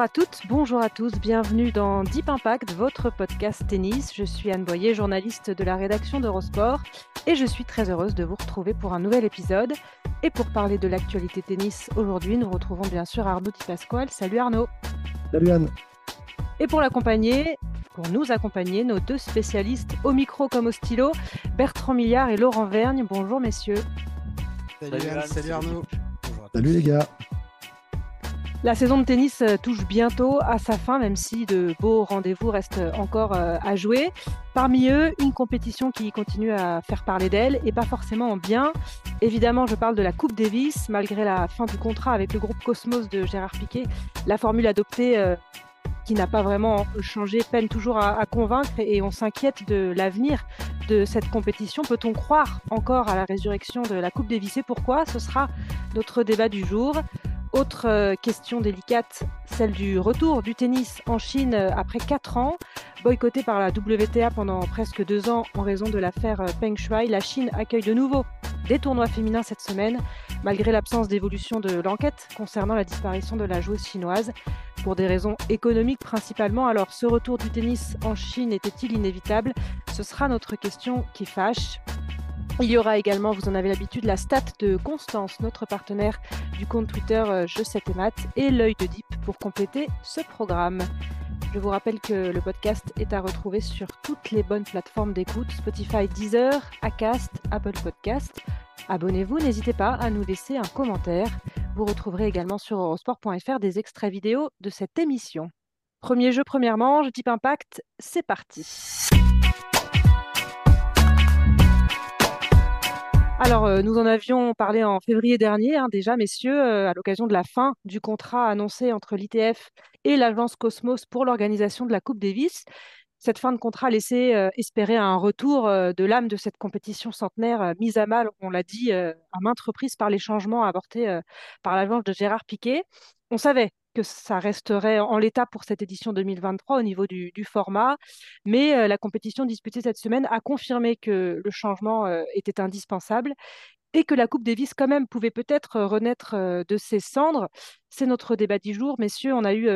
Bonjour à toutes, bonjour à tous, bienvenue dans Deep Impact, votre podcast tennis. Je suis Anne Boyer, journaliste de la rédaction d'Eurosport et je suis très heureuse de vous retrouver pour un nouvel épisode. Et pour parler de l'actualité tennis, aujourd'hui, nous retrouvons bien sûr Arnaud Di Pasquale. Salut Arnaud. Salut Anne. Et pour l'accompagner, pour nous accompagner, nos deux spécialistes au micro comme au stylo, Bertrand Millard et Laurent Vergne. Bonjour messieurs. Salut, Anne, salut Arnaud. Salut les gars. La saison de tennis euh, touche bientôt à sa fin, même si de beaux rendez-vous restent encore euh, à jouer. Parmi eux, une compétition qui continue à faire parler d'elle et pas forcément en bien. Évidemment, je parle de la Coupe Davis. Malgré la fin du contrat avec le groupe Cosmos de Gérard Piquet, la formule adoptée euh, qui n'a pas vraiment changé peine toujours à, convaincre et on s'inquiète de l'avenir de cette compétition. Peut-on croire encore à la résurrection de la Coupe Davis? Et pourquoi? Ce sera notre débat du jour. Autre euh, question délicate, celle du retour du tennis en Chine euh, après 4 ans. Boycotté par la WTA pendant presque 2 ans en raison de l'affaire euh, Peng Shuai, la Chine accueille de nouveau des tournois féminins cette semaine, malgré l'absence d'évolution de l'enquête concernant la disparition de la joueuse chinoise. Pour des raisons économiques principalement, alors ce retour du tennis en Chine était-il inévitable? Ce sera notre question qui fâche. Il y aura également, vous en avez l'habitude, la stat de Constance, notre partenaire du compte Twitter euh, Je sais et maths, et l'œil de Deep pour compléter ce programme. Je vous rappelle que le podcast est à retrouver sur toutes les bonnes plateformes d'écoute Spotify, Deezer, Acast, Apple Podcast. Abonnez-vous, n'hésitez pas à nous laisser un commentaire. Vous retrouverez également sur eurosport.fr des extraits vidéo de cette émission. Premier jeu, première manche, Deep Impact, c'est parti. Alors, euh, nous en avions parlé en février dernier, hein, déjà, messieurs, euh, à l'occasion de la fin du contrat annoncé entre l'ITF et l'agence Cosmos pour l'organisation de la Coupe Davis. Cette fin de contrat laissait euh, espérer un retour de l'âme de cette compétition centenaire mise à mal, on l'a dit, à maintes reprises par les changements apportés par l'agence de Gérard Piquet. On savait que ça resterait en l'état pour cette édition 2023 au niveau du, format. Mais euh, la compétition disputée cette semaine a confirmé que le changement euh, était indispensable et que la Coupe Davis quand même pouvait peut-être renaître euh, de ses cendres. C'est notre débat du jour. Messieurs, on a eu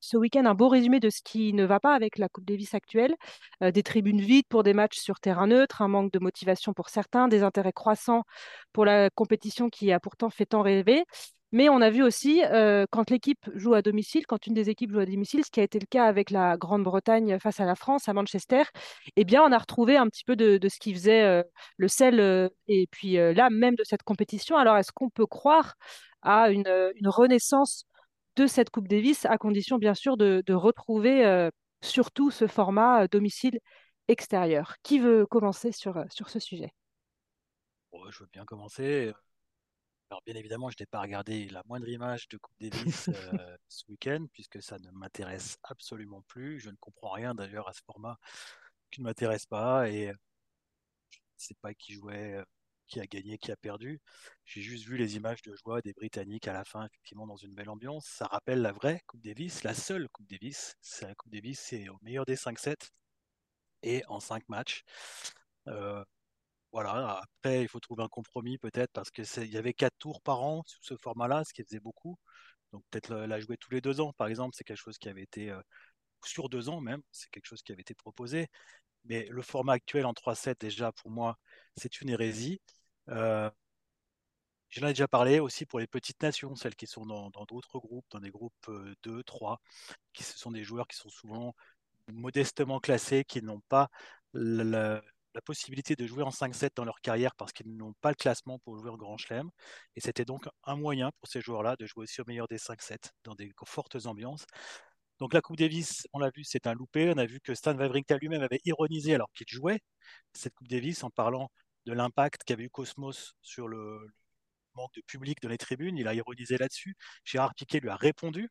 ce week-end un beau résumé de ce qui ne va pas avec la Coupe Davis actuelle. des tribunes vides pour des matchs sur terrain neutre, un manque de motivation pour certains, des intérêts croissants pour la compétition qui a pourtant fait tant rêver. Mais on a vu aussi, quand l'équipe joue à domicile, quand une des équipes joue à domicile, ce qui a été le cas avec la Grande-Bretagne face à la France, à Manchester, eh bien, on a retrouvé un petit peu de, ce qui faisait le sel et puis l'âme même de cette compétition. Alors, est-ce qu'on peut croire à une, renaissance de cette Coupe Davis, à condition, bien sûr, de, retrouver surtout ce format domicile extérieur? Qui veut commencer sur, sur ce sujet? Je veux bien commencer. Alors bien évidemment, je n'ai pas regardé la moindre image de Coupe Davis euh, ce week-end, puisque ça ne m'intéresse absolument plus. Je ne comprends rien d'ailleurs à ce format qui ne m'intéresse pas. Et je ne sais pas qui jouait, euh, qui a gagné, qui a perdu. J'ai juste vu les images de joie des Britanniques à la fin, effectivement, dans une belle ambiance. Ça rappelle la vraie Coupe Davis, la seule Coupe Davis. C'est la Coupe Davis, c'est au meilleur des 5-7 et en 5 matchs. Euh, voilà, après, il faut trouver un compromis peut-être parce que il y avait quatre tours par an sous ce format-là, ce qui faisait beaucoup. Donc peut-être la, jouer tous les deux ans, par exemple, c'est quelque chose qui avait été euh, sur deux ans même, c'est quelque chose qui avait été proposé. Mais le format actuel en 3-7, déjà pour moi, c'est une hérésie. Euh, J'en ai déjà parlé aussi pour les petites nations, celles qui sont dans d'autres groupes, dans des groupes 2, euh, 3, qui sont des joueurs qui sont souvent modestement classés, qui n'ont pas la possibilité de jouer en 5-7 dans leur carrière parce qu'ils n'ont pas le classement pour jouer en Grand Chelem. Et c'était donc un moyen pour ces joueurs-là de jouer aussi au meilleur des 5-7 dans des fortes ambiances. Donc la Coupe Davis, on l'a vu, c'est un loupé. On a vu que Stan Wawrinka lui-même avait ironisé alors qu'il jouait cette Coupe Davis en parlant de l'impact qu'avait eu Cosmos sur le, manque de public dans les tribunes. Il a ironisé là-dessus. Gérard Piquet lui a répondu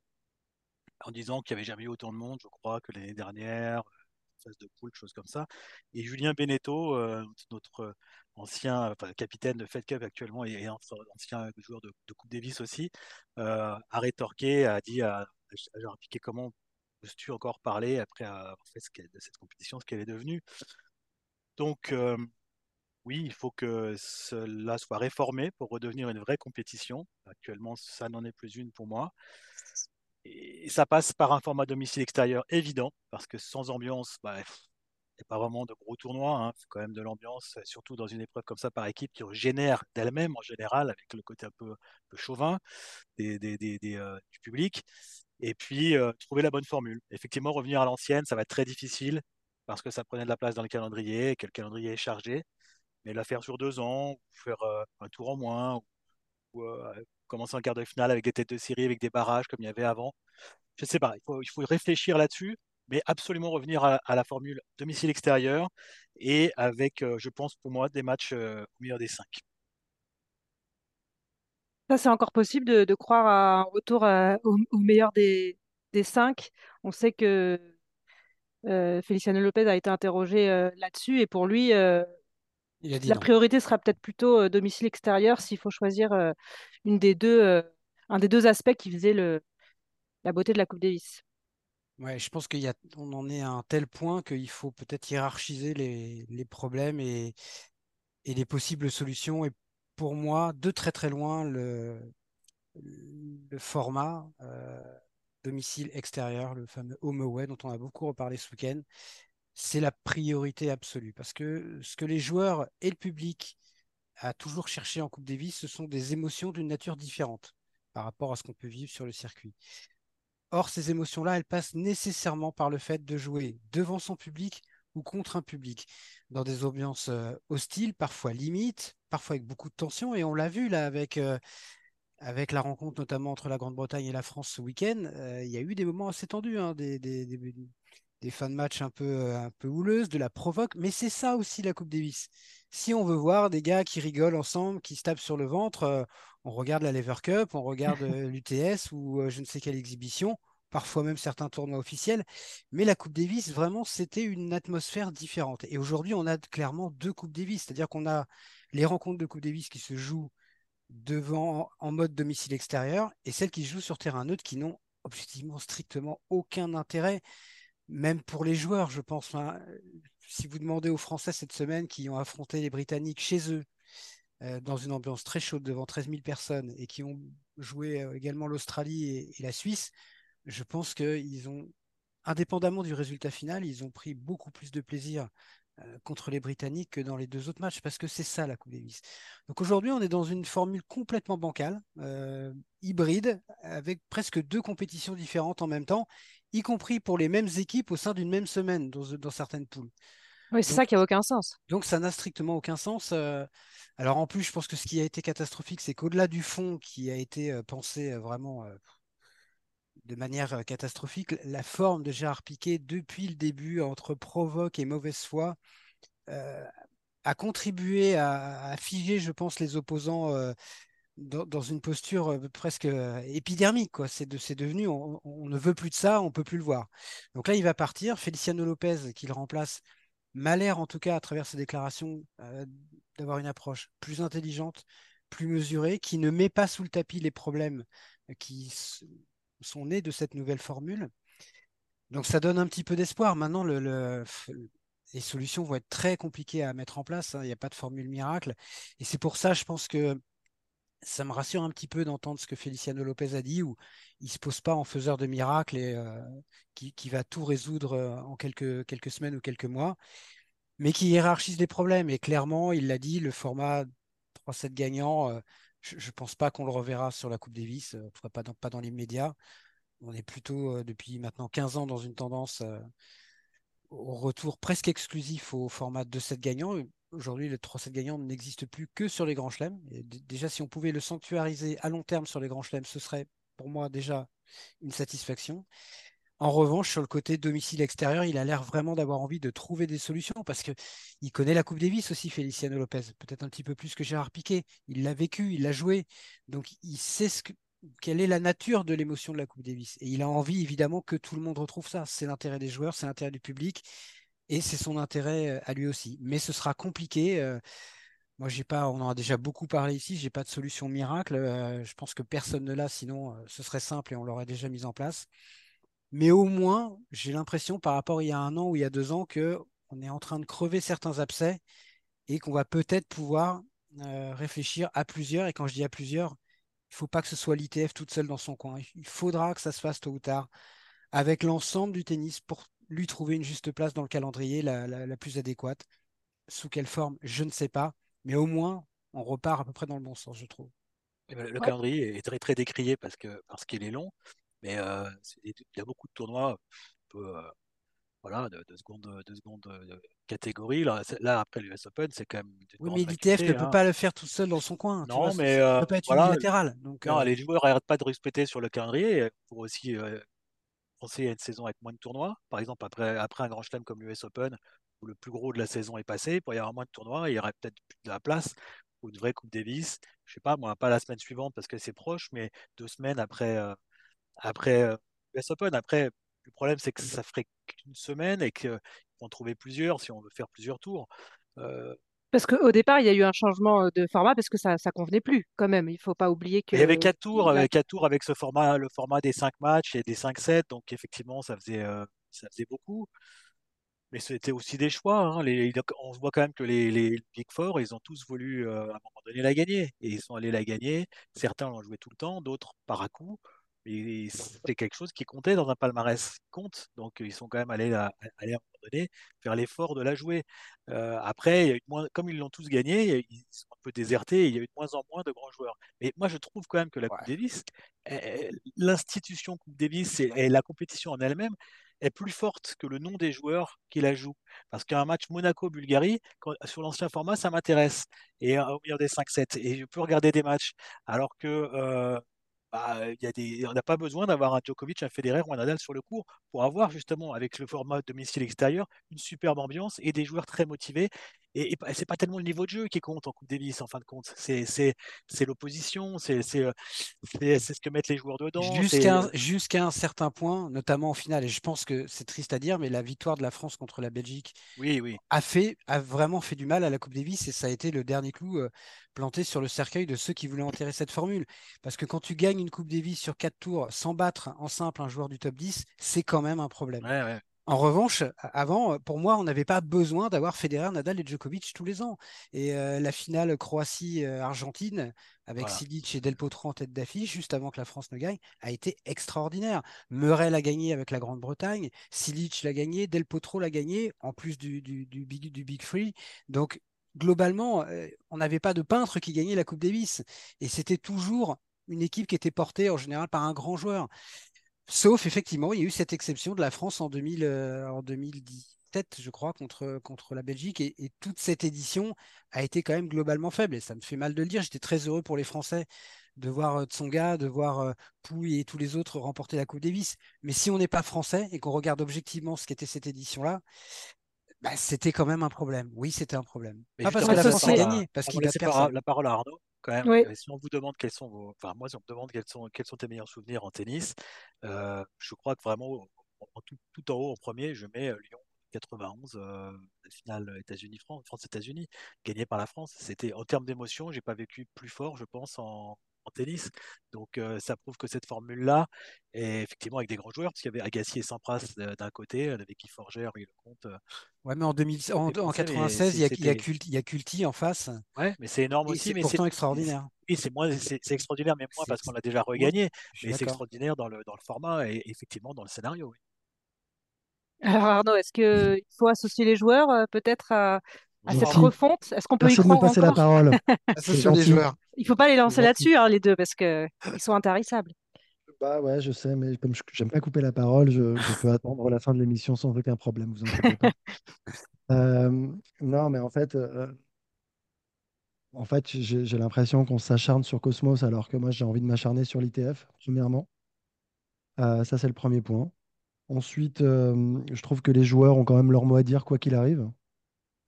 en disant qu'il n'y avait jamais eu autant de monde, je crois, que l'année dernière, phase de poule, choses comme ça. Et Julien Beneteau, euh, notre ancien capitaine de Fed Cup actuellement et ancien joueur de, Coupe Davis aussi, euh, a rétorqué, a dit à, Gérard Piquet comment peux-tu encore parler après avoir fait ce de cette compétition, ce qu'elle est devenue? Donc, euh, oui, il faut que cela soit réformé pour redevenir une vraie compétition. Actuellement, ça n'en est plus une pour moi. Et ça passe par un format domicile extérieur évident, parce que sans ambiance, bah, il n'y a pas vraiment de gros tournois. Hein. C'est quand même de l'ambiance, surtout dans une épreuve comme ça par équipe qui génère d'elle-même en général, avec le côté un peu, chauvin euh, du public. Et puis, euh, trouver la bonne formule. Effectivement, revenir à l'ancienne, ça va être très difficile parce que ça prenait de la place dans le calendrier, que le calendrier est chargé. Mais la faire sur deux ans, ou faire euh, un tour en moins, commencer en quart de finale avec des têtes de série, avec des barrages comme il y avait avant. Je ne sais pas, il faut, réfléchir là-dessus, mais absolument revenir à, la formule domicile-extérieur et avec, euh, je pense pour moi, des matchs euh, au meilleur des cinq. Ça, c'est encore possible de, croire à un retour euh, au, meilleur des, cinq. On sait que Feliciano Lopez a été interrogé là-dessus et pour lui, la priorité sera peut-être plutôt euh, domicile extérieur s'il faut choisir euh, une des deux, euh, un des deux aspects qui faisait le, la beauté de la Coupe Davis. Ouais, je pense qu'on en est à un tel point qu'il faut peut-être hiérarchiser les, les problèmes et, et, les possibles solutions. Et pour moi, de très très loin, le, le format domicile extérieur, le fameux home away dont on a beaucoup reparlé ce week-end, c'est la priorité absolue. Parce que ce que les joueurs et le public a toujours cherché en Coupe Davis, ce sont des émotions d'une nature différente par rapport à ce qu'on peut vivre sur le circuit. Or, ces émotions-là, elles passent nécessairement par le fait de jouer devant son public ou contre un public, dans des ambiances euh, hostiles, parfois limites, parfois avec beaucoup de tension. Et on l'a vu là avec, euh, la rencontre notamment entre la Grande-Bretagne et la France ce week-end. Euh, il y a eu des moments assez tendus, hein, des, des fins de match un peu, euh, un peu houleuses, de la provoque, mais c'est ça aussi la Coupe Davis. Si on veut voir des gars qui rigolent ensemble, qui se tapent sur le ventre, euh, on regarde la Lever Cup, on regarde euh, l'UTS ou je ne sais quelle exhibition, parfois même certains tournois officiels. Mais la Coupe Davis, vraiment, c'était une atmosphère différente. Et aujourd'hui, on a clairement deux Coupes Davis, c'est-à-dire qu'on a les rencontres de Coupe Davis qui se jouent devant en mode domicile extérieur et celles qui se jouent sur terrain neutre qui n'ont objectivement strictement aucun intérêt même pour les joueurs, je pense. si vous demandez aux Français cette semaine qui ont affronté les Britanniques chez eux, euh, dans une ambiance très chaude devant 13 000 personnes et qui ont joué euh, également l'Australie et, la Suisse, je pense qu'ils ont, indépendamment du résultat final, ils ont pris beaucoup plus de plaisir euh, contre les Britanniques que dans les deux autres matchs, parce que c'est ça la Coupe Davis. Donc aujourd'hui, on est dans une formule complètement bancale, hybride, avec presque deux compétitions différentes en même temps, y compris pour les mêmes équipes au sein d'une même semaine dans, certaines poules. Oui, c'est ça qui n'a aucun sens. Donc ça n'a strictement aucun sens. Euh. alors en plus, je pense que ce qui a été catastrophique, c'est qu'au-delà du fond qui a été euh, pensé euh, vraiment de manière catastrophique, la forme de Gérard Piquet depuis le début, entre provoque et mauvaise foi, a contribué à, à, figer, je pense, les opposants dans, une posture presque épidermique. Quoi. C'est, devenu, on, ne veut plus de ça, on ne peut plus le voir. Donc là, il va partir. Feliciano Lopez, qui le remplace, m'a l'air, en tout cas, à travers ses déclarations, d'avoir une approche plus intelligente, plus mesurée, qui ne met pas sous le tapis les problèmes qui sont nés de cette nouvelle formule. Donc ça donne un petit peu d'espoir. Maintenant, le, les solutions vont être très compliquées à mettre en place. Hein. Il n'y a pas de formule miracle. Et c'est pour ça, je pense que ça me rassure un petit peu d'entendre ce que Feliciano Lopez a dit, où il ne se pose pas en faiseur de miracles et euh, qui, va tout résoudre euh, en quelques, semaines ou quelques mois, mais qui hiérarchise les problèmes. Et clairement, il l'a dit, le format 3-7 gagnants, euh, je ne pense pas qu'on le reverra sur la Coupe Davis, cas pas dans, pas dans l'immédiat. On est plutôt depuis maintenant 15 ans dans une tendance au retour presque exclusif au format de 7 gagnants. Aujourd'hui, le 3-7 gagnant n'existe plus que sur les grands chelems. déjà, si on pouvait le sanctuariser à long terme sur les grands chelems, ce serait pour moi déjà une satisfaction. En revanche, sur le côté domicile extérieur, il a l'air vraiment d'avoir envie de trouver des solutions parce qu'il connaît la Coupe Davis aussi, Feliciano Lopez. Peut-être un petit peu plus que Gérard Piquet. Il l'a vécu, il l'a joué. Donc, il sait ce que, quelle est la nature de l'émotion de la Coupe Davis. Et il a envie, évidemment, que tout le monde retrouve ça. C'est l'intérêt des joueurs, c'est l'intérêt du public et c'est son intérêt euh, à lui aussi. Mais ce sera compliqué. Euh, moi, j'ai pas, on en a déjà beaucoup parlé ici, j'ai pas de solution miracle. Euh, je pense que personne ne l'a, sinon ce serait simple et on l'aurait déjà mis en place. Mais au moins, j'ai l'impression par rapport à il y a un an ou il y a deux ans que on est en train de crever certains abcès et qu'on va peut-être pouvoir réfléchir à plusieurs. Et quand je dis à plusieurs, il ne faut pas que ce soit l'ITF toute seule dans son coin. Il faudra que ça se fasse tôt ou tard avec l'ensemble du tennis pour lui trouver une juste place dans le calendrier la, plus adéquate. Sous quelle forme, je ne sais pas. Mais au moins, on repart à peu près dans le bon sens, je trouve. Le calendrier est très très décrié parce que parce qu'il est long. Mais euh, il y a beaucoup de tournois euh, voilà, de, seconde, de seconde euh, catégorie. Là, là après l'US Open, c'est quand même. Oui, mais l'ITF ne peut hein. pas le faire tout seul dans son coin. Non, mais. Ça peut pas être voilà, unilatéral. Donc, non, les joueurs n'arrêtent pas de respecter sur le calendrier pour aussi penser à une saison avec moins de tournois. Par exemple, après, un grand chelem comme l'US Open, où le plus gros de la saison est passé, pour y avoir moins de tournois, il y aurait peut-être plus de la place pour une vraie Coupe Davis. Je sais pas, moi, pas la semaine suivante parce que c'est proche, mais deux semaines après, après US Open. Après, le problème, c'est que ça ferait qu'une semaine et qu'il faut en trouver plusieurs si on veut faire plusieurs tours. Parce qu'au départ, il y a eu un changement de format parce que ça ne convenait plus quand même. Il ne faut pas oublier que. Il y avait quatre tours, avec quatre tours avec ce format, le format des cinq matchs et des cinq sets. Donc effectivement, ça faisait, ça faisait beaucoup. Mais c'était aussi des choix. Hein. Les, on voit quand même que les, les, Big Four, ils ont tous voulu à un moment donné la gagner. Et ils sont allés la gagner. Certains l'ont joué tout le temps, d'autres par à coup c'est quelque chose qui comptait dans un palmarès compte. Donc, ils sont quand même allés, à, un moment donné faire l'effort de la jouer. Euh, après, il y a eu moins, comme ils l'ont tous gagné, ils sont un peu désertés. il y a eu de moins en moins de grands joueurs. Mais moi, je trouve quand même que la Coupe Davis, l'institution Coupe Davis et, la compétition en elle-même est plus forte que le nom des joueurs qui la jouent. Parce qu'un match Monaco-Bulgarie, sur l'ancien format, ça m'intéresse. Et euh, au milieu des 5-7. Et je peux regarder des matchs. Alors que euh, bah, on n'a pas besoin d'avoir un Djokovic, un Federer ou un Nadal sur le cours pour avoir justement, avec le format domicile extérieur, une superbe ambiance et des joueurs très motivés. Et, et c'est pas tellement le niveau de jeu qui compte en Coupe Davis en fin de compte, c'est l'opposition, c'est ce que mettent les joueurs dedans. Jusqu'à un, certain point, notamment en finale, et je pense que c'est triste à dire, mais la victoire de la France contre la Belgique oui, oui. A, fait, a vraiment fait du mal à la Coupe Davis et ça a été le dernier clou euh, planté sur le cercueil de ceux qui voulaient enterrer cette formule. Parce que quand tu gagnes une Coupe Davis sur quatre tours sans battre en simple un joueur du top 10, c'est quand même un problème. En revanche, avant, pour moi, on n'avait pas besoin d'avoir Federer, Nadal et Djokovic tous les ans. Et euh, la finale Croatie-Argentine, avec Silic et Del Potro en tête d'affiche, juste avant que la France ne gagne, a été extraordinaire. Murray l'a gagné avec la Grande-Bretagne, Silic l'a gagné, Del Potro l'a gagné, en plus du, du, big, du Big Free. Donc, globalement, euh, on n'avait pas de peintre qui gagnait la Coupe Davis. Et c'était toujours une équipe qui était portée en général par un grand joueur. Sauf, effectivement, il y a eu cette exception de la France en, 2000, euh, en 2017, je crois, contre, contre la Belgique. Et, toute cette édition a été quand même globalement faible. Et ça me fait mal de le dire. J'étais très heureux pour les Français de voir euh, Tsonga, de voir euh, Pouille et tous les autres remporter la Coupe Davis. Mais si on n'est pas français et qu'on regarde objectivement ce qu'était cette édition-là, bah, c'était quand même un problème. Oui, c'était un problème. pas parce que la France a gagné, parce qu'il a La parole à Arnaud quand même. Euh, si on vous demande quels sont vos, enfin moi, si on me demande quels sont quels sont tes meilleurs souvenirs en tennis, euh, je crois que vraiment tout, en haut en premier, je mets euh, Lyon 91, la finale États-Unis-France, France-États-Unis, gagnée par la France. C'était en termes d'émotion, j'ai pas vécu plus fort, je pense, en, tennis. Donc ça prouve que cette formule-là est effectivement avec des grands joueurs, parce qu'il y avait Agassi et Sampras d'un côté, avec qui Forger, le compte. Ouais, mais en, 2000, en, 96, il y, a, il, y a Culti, il y a Culti en face. Ouais, mais c'est énorme aussi. C'est pourtant extraordinaire. Oui, c'est moins, c'est extraordinaire, mais moins parce qu'on l'a déjà regagné. mais c'est extraordinaire dans le, dans le format et effectivement dans le scénario. Oui. Alors Arnaud, est-ce qu'il faut associer les joueurs peut-être à, à cette refonte Est-ce qu'on peut y croire me passer la parole. les joueurs. Il ne faut pas les lancer là-dessus, hein, les deux, parce qu'ils sont intarissables. Bah ouais, je sais, mais comme je n'aime pas couper la parole, je, peux attendre la fin de l'émission sans aucun problème, vous inquiétez pas. Euh, non, mais en fait, euh, en fait j'ai l'impression qu'on s'acharne sur Cosmos alors que moi j'ai envie de m'acharner sur l'ITF, premièrement. Euh, ça, c'est le premier point. Ensuite, euh, je trouve que les joueurs ont quand même leur mot à dire, quoi qu'il arrive.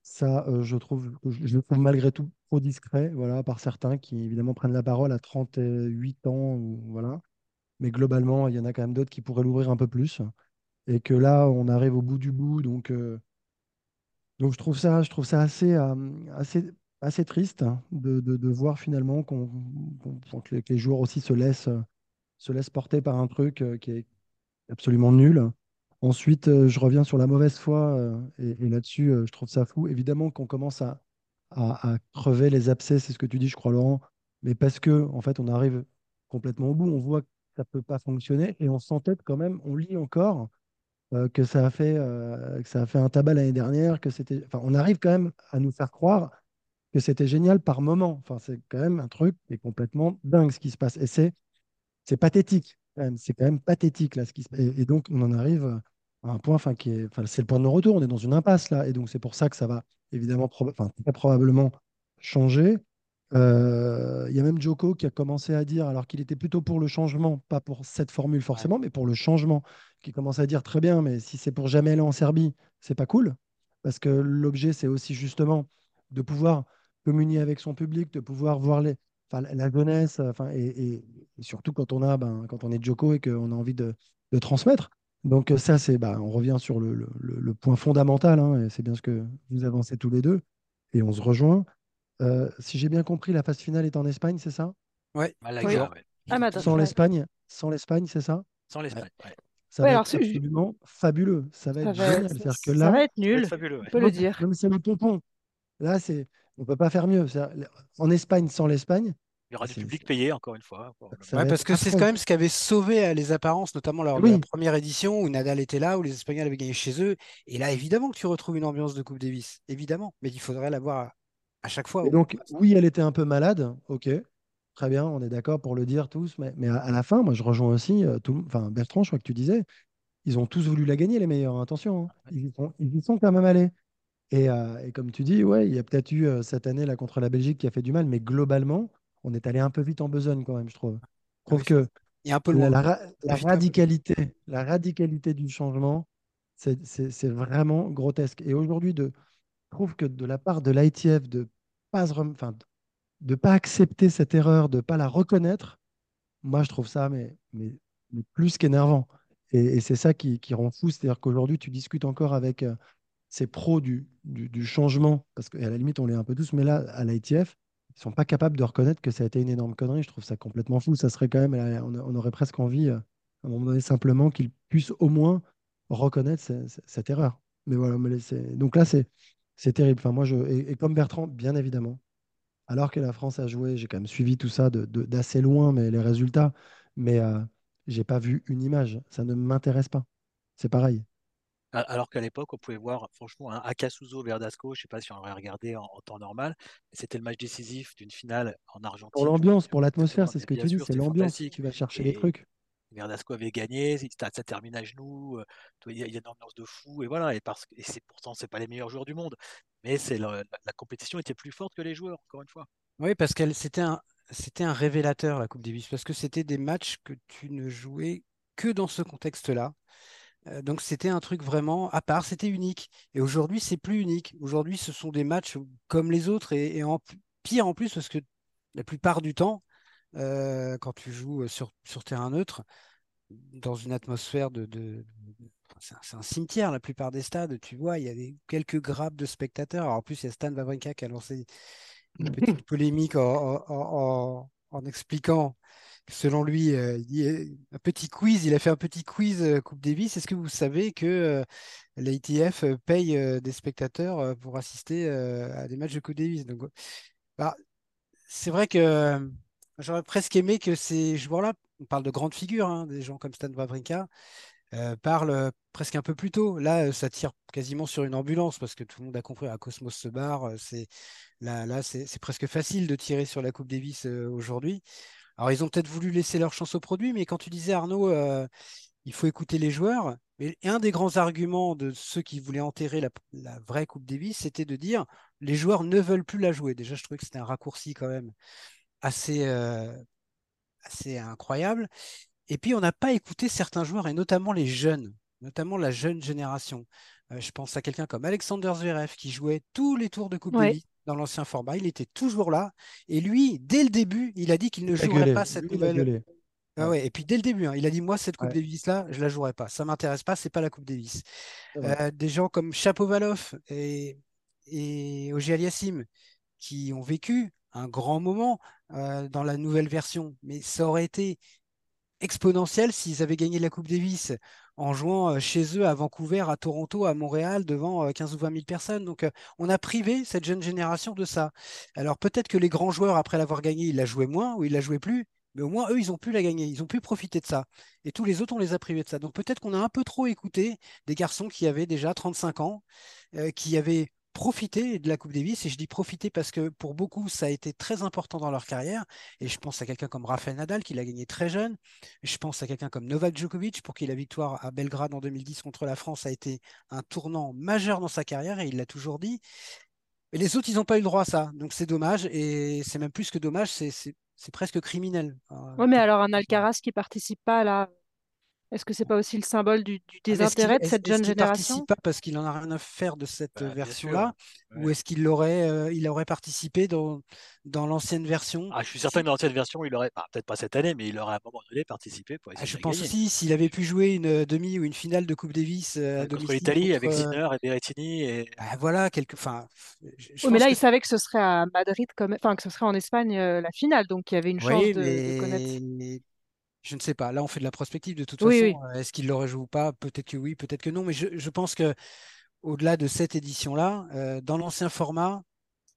Ça, euh, je trouve, je, le trouve malgré tout trop discret, voilà, par certains qui évidemment prennent la parole à 38 ans, voilà. Mais globalement, il y en a quand même d'autres qui pourraient l'ouvrir un peu plus. Et que là, on arrive au bout du bout, donc, euh, donc je trouve ça, je trouve ça assez, euh, assez, assez triste de, de- voir finalement qu'on, qu'on- qu'on- que les, joueurs aussi se laissent, se laissent porter par un truc qui est absolument nul. Ensuite, euh, je reviens sur la mauvaise foi, euh, et, là-dessus, euh, je trouve ça fou. Évidemment qu'on commence à, crever les abcès, c'est ce que tu dis, je crois, Laurent, mais parce que, en fait, on arrive complètement au bout, on voit que ça peut pas fonctionner, et on s'entête quand même, on lit encore que ça a fait, que ça a fait un tabac l'année dernière, que c'était, enfin, on arrive quand même à nous faire croire que c'était génial par moment. Enfin, c'est quand même un truc qui est complètement dingue ce qui se passe, et c'est pathétique. C'est quand même pathétique là ce qui se et, et donc on en arrive un point, enfin qui est, enfin c'est le point de non-retour. On est dans une impasse là, et donc c'est pour ça que ça va évidemment, proba- enfin très probablement changer. Euh, Il y a même Joko qui a commencé à dire, alors qu'il était plutôt pour le changement, pas pour cette formule forcément, mais pour le changement, qui commence à dire très bien, mais si c'est pour jamais aller en Serbie, c'est pas cool, parce que l'objet c'est aussi justement de pouvoir communier avec son public, de pouvoir voir les, enfin, la jeunesse, enfin, et surtout quand on a, ben, quand on est Joko et qu'on a envie de, de transmettre. Donc euh, ça, c'est, bah, on revient sur le, le- point fondamental, hein, et c'est bien ce que vous avancez tous les deux, et on se rejoint. Euh, si j'ai bien compris, la phase finale est en Espagne, c'est ça? Ouais, Malaga, Oui. ouais. Ah. Sans l'Espagne, sans l'Espagne, c'est ça? Sans l'Espagne. ouais. Ça Ouais, va alors, être absolument fabuleux. Ça va être génial. ça- C'est-à-dire que ça là, va être Ça va être nul, fabuleux. on peut le dire. mais c'est le pompon. Là, c'est, on peut pas faire mieux. C'est-à-dire, En Espagne, sans l'Espagne, Il y aura du public payé, encore une fois. Ouais, parce que c'est quand même ce qui avait sauvé euh, les apparences, notamment lors de Oui. la première édition où Nadal était là, où les Espagnols avaient gagné chez eux. Et là, évidemment que tu retrouves une ambiance de Coupe Davis, évidemment. Mais il faudrait l'avoir à, à chaque fois. Et donc, oui, elle était un peu malade, ok, très bien, on est d'accord pour le dire tous, mais, mais à, à la fin, moi je rejoins aussi, euh, tout, le- enfin Bertrand, je crois que tu disais, ils ont tous voulu la gagner, les meilleurs, hein, attention, hein. ils, y sont, ils y sont quand même allés. Et, euh, et comme tu dis, ouais, il y a peut-être eu euh, cette année là contre la Belgique qui a fait du mal, mais globalement, on est allé un peu vite en besogne quand même, je trouve. Je trouve que un peu la, radicalité, la radicalité du changement, c'est vraiment grotesque. Et aujourd'hui, je trouve que de la part de l'ITF de pas enfin, de pas accepter cette erreur, de pas la reconnaître, moi je trouve ça mais, mais, mais plus qu'énervant. Et, et c'est ça qui, qui rend fou, c'est-à-dire qu'aujourd'hui tu discutes encore avec euh, ces pros du, du, du changement, parce qu'à la limite on l'est un peu tous, mais là à l'ITF, ils sont pas capables de reconnaître que ça a été une énorme connerie. Je trouve ça complètement fou. Ça serait quand même, on, aurait presque envie, euh, à un moment donné, simplement qu'ils puissent au moins reconnaître ce- ce- cette erreur. Mais voilà, mais donc là c'est terrible. Enfin, moi, je, et, comme Bertrand, bien évidemment, alors que la France a joué, j'ai quand même suivi tout ça d'assez loin, mais les résultats, mais euh, j'ai pas vu une image. Ça ne m'intéresse pas. C'est pareil. Alors qu'à l'époque, on pouvait voir franchement un Acasuso Verdasco, je ne sais pas si on l'aurait regardé en, en temps normal, mais c'était le match décisif d'une finale en Argentine. Pour l'ambiance, pour l'atmosphère, c'est ce que tu dis, c'est l'ambiance. Tu vas chercher les trucs. Verdasco avait gagné, ça, ça termine à genoux, euh, il y, a il y a une ambiance de fou, et voilà, et, parce, que- et c'est pourtant, c'est pas les meilleurs joueurs du monde, mais c'est le- la, la compétition était plus forte que les joueurs, encore une fois. Oui, parce que c'était un, c'était un révélateur, la Coupe Davis, parce que c'était des matchs que tu ne jouais que dans ce contexte-là. Euh, donc c'était un truc vraiment à part, c'était unique. Et aujourd'hui, c'est plus unique. Aujourd'hui, ce sont des matchs comme les autres et, et en p- pire en plus parce que la plupart du temps, euh, quand tu joues sur, sur terrain neutre, dans une atmosphère de, c'est un, cimetière la plupart des stades. Tu vois, il y a des, quelques grappes de spectateurs. Alors, en plus, il y a Stan Wawrinka qui a lancé une petite polémique en, expliquant selon lui, euh, il a un petit quiz, il a fait un petit quiz euh, Coupe Davis. Est-ce que vous savez que euh, l'ITF euh, paye euh, des spectateurs euh, pour assister euh, à des matchs de Coupe Davis? Donc, bah, c'est vrai que euh, j'aurais presque aimé que ces joueurs-là, on parle de grandes figures, hein, des gens comme Stan Wawrinka, euh, parlent euh, presque un peu plus tôt. Là, euh, ça tire quasiment sur une ambulance parce que tout le monde a compris, à Cosmos se barre, euh, c'est là, c'est presque facile de tirer sur la Coupe Davis euh, aujourd'hui. Alors, ils ont peut-être voulu laisser leur chance au produit, mais quand tu disais, Arnaud, euh, il faut écouter les joueurs, mais un des grands arguments de ceux qui voulaient enterrer la, la vraie Coupe Davis, c'était de dire les joueurs ne veulent plus la jouer. Déjà, je trouvais que c'était un raccourci quand même assez, euh, assez incroyable. Et puis, on n'a pas écouté certains joueurs, et notamment les jeunes. notamment la jeune génération. je pense à quelqu'un comme Alexander Zverev qui jouait tous les tours de Coupe Davis dans l'ancien format. Il était toujours là. Et lui, dès le début, il a dit qu'il ne jouerait pas cette nouvelle. Ah ouais, et puis dès le début, hein, il a dit moi cette Coupe Davis là, je la jouerai pas, ça m'intéresse pas, c'est pas la Coupe Davis. Euh, des gens comme Chapovalov et et Ogier Aliassim qui ont vécu un grand moment euh, dans la nouvelle version, mais ça aurait été exponentiel s'ils avaient gagné la Coupe Davis en jouant euh, chez eux à Vancouver, à Toronto, à Montréal, devant 15 ou 20 000 personnes. Donc, on a privé cette jeune génération de ça. Alors, peut-être que les grands joueurs, après l'avoir gagné, ils la jouaient moins ou ils la jouaient plus, mais au moins, eux, ils ont pu la gagner, ils ont pu profiter de ça. Et tous les autres, on les a privés de ça. Donc peut-être qu'on a un peu trop écouté des garçons qui avaient déjà 35 ans, euh, qui avaient profité de la Coupe Davis. Et je dis profiter parce que pour beaucoup, ça a été très important dans leur carrière. Et je pense à quelqu'un comme Rafael Nadal, qui l'a gagné très jeune. Je pense à quelqu'un comme Novak Djokovic, pour qui la victoire à Belgrade en 2010 contre la France a été un tournant majeur dans sa carrière, et il l'a toujours dit. Et les autres, ils n'ont pas eu le droit à ça. Donc c'est dommage. Et c'est même plus que dommage, c'est c'est presque criminel. Oui, mais alors un Alcaraz qui participe pas là, est-ce que c'est pas aussi le symbole du, du ah, désintérêt de cette jeune génération? participe pas parce qu'il en a rien à faire de cette bah, version-là, ou est-ce qu'il aurait, euh, il aurait participé dans, dans l'ancienne version? Ah, Je suis certain que dans l'ancienne version, il aurait, bah, peut-être pas cette année, mais il aurait à un moment donné participé pour ah, Je pense aussi s'il avait pu jouer une euh, demi ou une finale de Coupe Davis euh, contre l'Italie avec Sinner et Berrettini et voilà quelque, enfin. mais là, il savait que ce serait à Madrid, comme, enfin que ce serait en Espagne la finale, donc il y avait une chance de, connaître. Je ne sais pas. Là, on fait de la prospective de toute façon. Euh, est-ce qu'il l'aurait joué ou pas? Peut-être que oui, peut-être que non. Mais je, pense que au-delà de cette édition-là, euh, dans l'ancien format,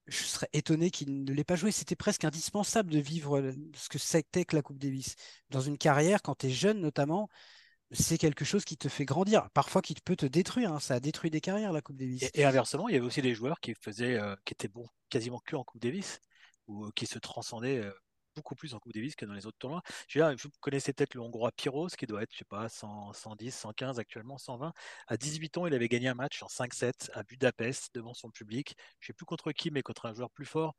je serais étonné qu'il ne l'ait pas joué. C'était presque indispensable de vivre euh, ce que c'était que la Coupe Davis. Dans une carrière, quand tu es jeune notamment, c'est quelque chose qui te fait grandir. Parfois, qui peut te détruire. Hein. Ça a détruit des carrières, la Coupe Davis. Et, inversement, il y avait aussi des joueurs qui faisaient, qui étaient bons quasiment que en Coupe Davis ou qui se transcendaient beaucoup plus en Coupe Davis que dans les autres tournois. Je vous connaissez peut-être le Hongrois Pyros, qui doit être, je sais pas, 110, 115 actuellement, 120. À 18 ans, il avait gagné un match en 5-7 à Budapest devant son public. Je sais plus contre qui, mais contre un joueur plus fort.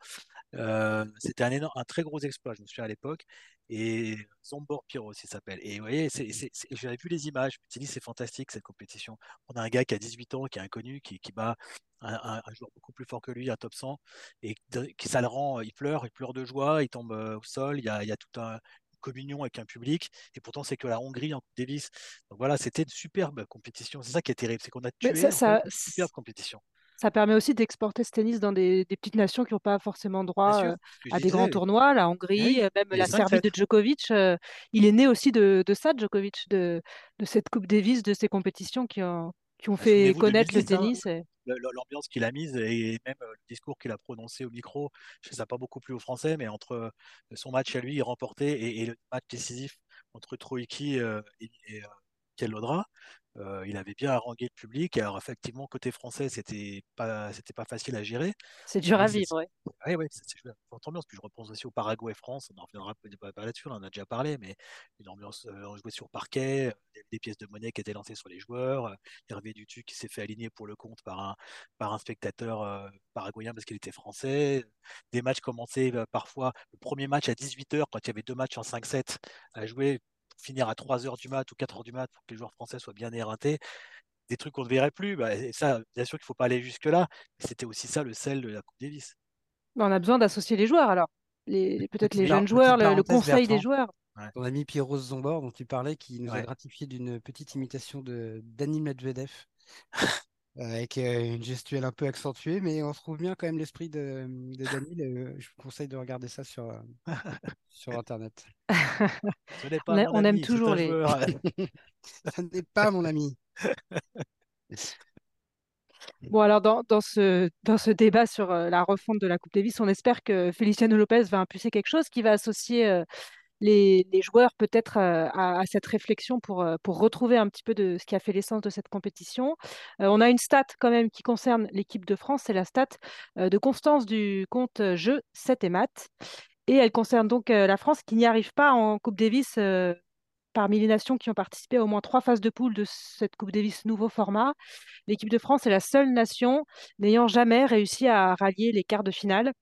Euh, c'était un, un très gros exploit, je me souviens à l'époque. Et Zombor Pyros, il s'appelle. Et vous voyez, j'avais vu les images. Je dit, c'est fantastique cette compétition. On a un gars qui a 18 ans, qui est inconnu, qui, bat un, joueur beaucoup plus fort que lui, un top 100, et qui ça le rend, il pleure, il pleure de joie, il tombe euh, sol, il y a, il y a tout un communion avec un public, et pourtant c'est que la Hongrie en Coupe Davis. Donc voilà, c'était une superbe compétition. C'est ça qui est terrible, c'est qu'on a tué ça, une superbe compétition. Ça permet aussi d'exporter ce tennis dans des, petites nations qui n'ont pas forcément droit euh, à des grands tournois, la Hongrie, euh, même la Serbie de Djokovic. il est né aussi de, ça, Djokovic, de, de cette Coupe Davis, de ces compétitions qui ont, qui ont bah, fait connaître le hein, tennis. L'ambiance qu'il a mise et même le discours qu'il a prononcé au micro, je ne sais pas beaucoup plus au français, mais entre son match à lui remporté et, et le match décisif entre Troïki et, et Kellodra, il avait bien harangué le public. Alors effectivement, côté français, c'était pas, c'était pas facile à gérer. C'est dur à vivre, oui. Oui, oui, c'est une forte ambiance. Puis je repense aussi au Paraguay-France. On en reviendra pas là-dessus, on en a déjà parlé, mais une ambiance, on jouait sur parquet, avait des pièces de monnaie qui étaient lancées sur les joueurs. Hervé Dutu qui s'est fait aligner pour le compte par un, par un spectateur paraguayen parce qu'il était français. Des matchs commençaient parfois, le premier match à 18h, quand il y avait deux matchs en 5-7 à jouer, finir à 3 heures du mat ou 4 heures du mat pour que les joueurs français soient bien éreintés, des trucs qu'on ne verrait plus. Bah, ça, bien sûr qu'il ne faut pas aller jusque-là. C'était aussi ça le sel de la Coupe Davis. Bah, on a besoin d'associer les joueurs alors. Les, peut-être les jeunes joueurs, le, conseil des joueurs. Ton ami Pierrot Zombor, dont tu parlais, qui nous a gratifié d'une petite imitation de Dani Medvedev. avec euh, une gestuelle un peu accentuée, mais on retrouve bien quand même l'esprit de, de Dani. je vous conseille de regarder ça sur, euh, sur Internet. on, aime toujours les. Ce n'est pas mon ami. Bon, alors dans, dans, ce, dans ce débat sur euh, la refonte de la Coupe Davis, on espère que Feliciano Lopez va impulser quelque chose qui va associer les, joueurs peut-être euh, à, cette réflexion pour, euh, pour retrouver un petit peu de ce qui a fait l'essence de cette compétition. Euh, on a une stat quand même qui concerne l'équipe de France, c'est la stat de Constance du compte jeu 7 et maths. Et elle concerne donc la France qui n'y arrive pas en Coupe Davis parmi les nations qui ont participé à au moins trois phases de poule de cette Coupe Davis nouveau format. L'équipe de France est la seule nation n'ayant jamais réussi à rallier les quarts de finale.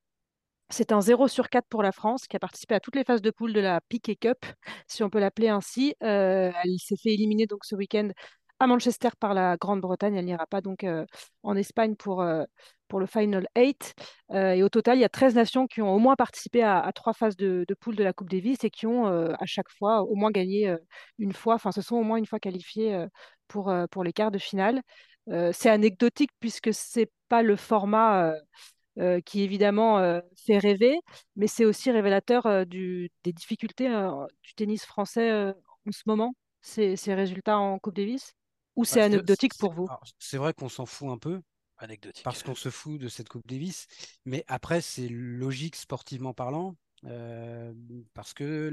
C'est un 0 sur 4 pour la France, qui a participé à toutes les phases de poule de la Piquet Cup, si on peut l'appeler ainsi. Euh, elle s'est fait éliminer donc ce week-end à Manchester par la Grande-Bretagne. Elle n'ira pas donc en Espagne pour, pour le Final 8. et au total, il y a 13 nations qui ont au moins participé à, trois phases de, poule de la Coupe Davis et qui ont à chaque fois au moins gagné une fois, enfin, se sont au moins une fois qualifiées pour, les quarts de finale. c'est anecdotique puisque c'est pas le format qui évidemment fait rêver, mais c'est aussi révélateur du, des difficultés du tennis français en ce moment, ces, ces résultats en Coupe Davis? Ou c'est anecdotique pour vous? C'est vrai qu'on s'en fout un peu, anecdotique. Parce qu'on se fout de cette Coupe Davis. Mais après, c'est logique sportivement parlant, euh, parce que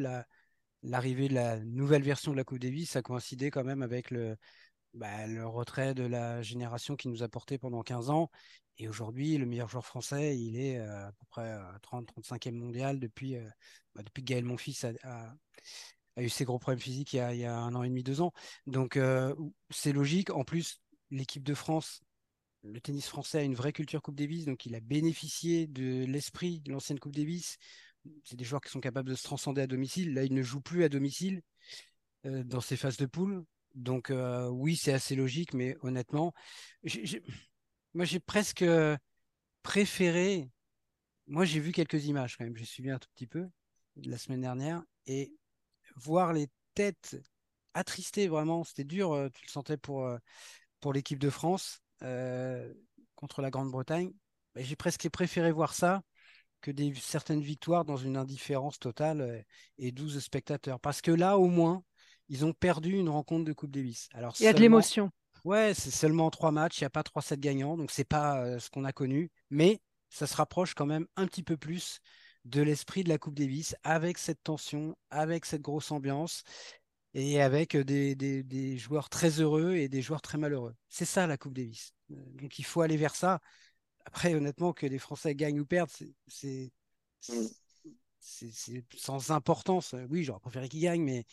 l'arrivée de la nouvelle version de la Coupe Davis a coïncidé quand même avec le, bah, le retrait de la génération qui nous a porté pendant 15 ans. Et aujourd'hui, le meilleur joueur français, il est euh, à peu près 30-35e euh, mondial depuis, bah, depuis que Gaël Monfils a, eu ses gros problèmes physiques il y a, un an et demi, deux ans. Donc, c'est logique. En plus, l'équipe de France le tennis français a une vraie culture Coupe Davis, donc il a bénéficié de l'esprit de l'ancienne Coupe Davis. C'est des joueurs qui sont capables de se transcender à domicile. Là, il ne joue plus à domicile euh, dans ces phases de poule. Donc euh, oui, c'est assez logique, mais honnêtement, moi j'ai presque préféré. Moi, j'ai vu quelques images quand même. J'ai suivi un tout petit peu la semaine dernière et voir les têtes attristées vraiment, c'était dur. Euh, tu le sentais pour pour l'équipe de France. Euh, contre la Grande-Bretagne, j'ai presque préféré voir ça que des certaines victoires dans une indifférence totale euh, et 12 spectateurs. Parce que là, au moins, ils ont perdu une rencontre de Coupe Davis. Alors, il y a de l'émotion. Ouais, c'est seulement trois matchs, il n'y a pas 3-7 gagnants, donc c'est pas euh, ce qu'on a connu, mais ça se rapproche quand même un petit peu plus de l'esprit de la Coupe Davis, avec cette tension, avec cette grosse ambiance et avec des, des, des, joueurs très heureux et des joueurs très malheureux. C'est ça la Coupe Davis. Donc il faut aller vers ça. Après, honnêtement, que les Français gagnent ou perdent, c'est mm. sans importance. Oui, j'aurais préféré qu'ils gagnent, mais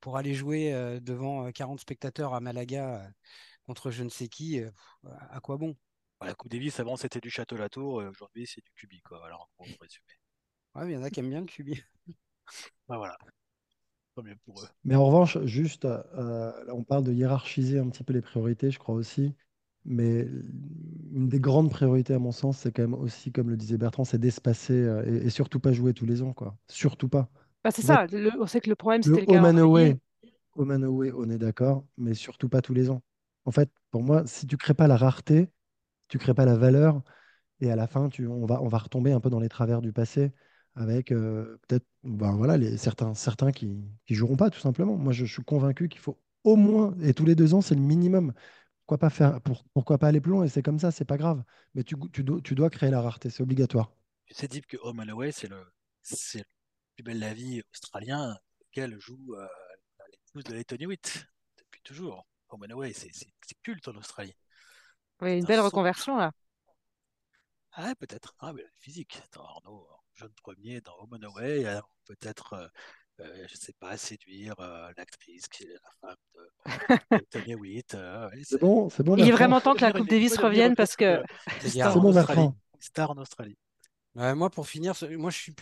pour aller jouer devant 40 spectateurs à Malaga contre je ne sais qui, à quoi bon? La Coupe Davis, avant, c'était du Château-Latour, aujourd'hui, c'est du Cubi. Quoi. Alors, pour résumer. Ouais, il y en a qui aiment bien le Cubi. bah, voilà. Mais en revanche, juste, euh, on parle de hiérarchiser un petit peu les priorités, je crois aussi. Mais une des grandes priorités, à mon sens, c'est quand même aussi, comme le disait Bertrand, c'est d'espacer euh, et, surtout pas jouer tous les ans, quoi. Surtout pas. Bah, c'est ça. on sait que le problème, c'était le, le home away, away, on est d'accord, mais surtout pas tous les ans. En fait, pour moi, si tu crées pas la rareté, tu crées pas la valeur, et à la fin, tu, on va, on va retomber un peu dans les travers du passé avec euh, peut-être ben voilà, certains, qui ne joueront pas, tout simplement. Moi, je, suis convaincu qu'il faut au moins, et tous les deux ans, c'est le minimum. Pourquoi pas, faire, pour, pourquoi pas aller plus loin Et c'est comme ça, c'est pas grave. Mais tu, tu, dois, tu créer la rareté, c'est obligatoire. C'est dit que Home c'est le, plus belle la australien, lequel joue euh, l'épouse de Tony Witt depuis toujours. Home and Away, c'est culte en Australie. Oui, une belle reconversion là. Ah, peut-être. Ah, mais physique. Arnaud, jeune premier dans Home and Away, peut-être, euh, euh, je ne sais pas, séduire euh, l'actrice qui est la femme de, Tony Witt. c'est bon, c'est bon. Il est vraiment temps que la Coupe Davis revienne parce que. C'est bon, Bertrand. Star en Australie. moi, pour finir, moi, je suis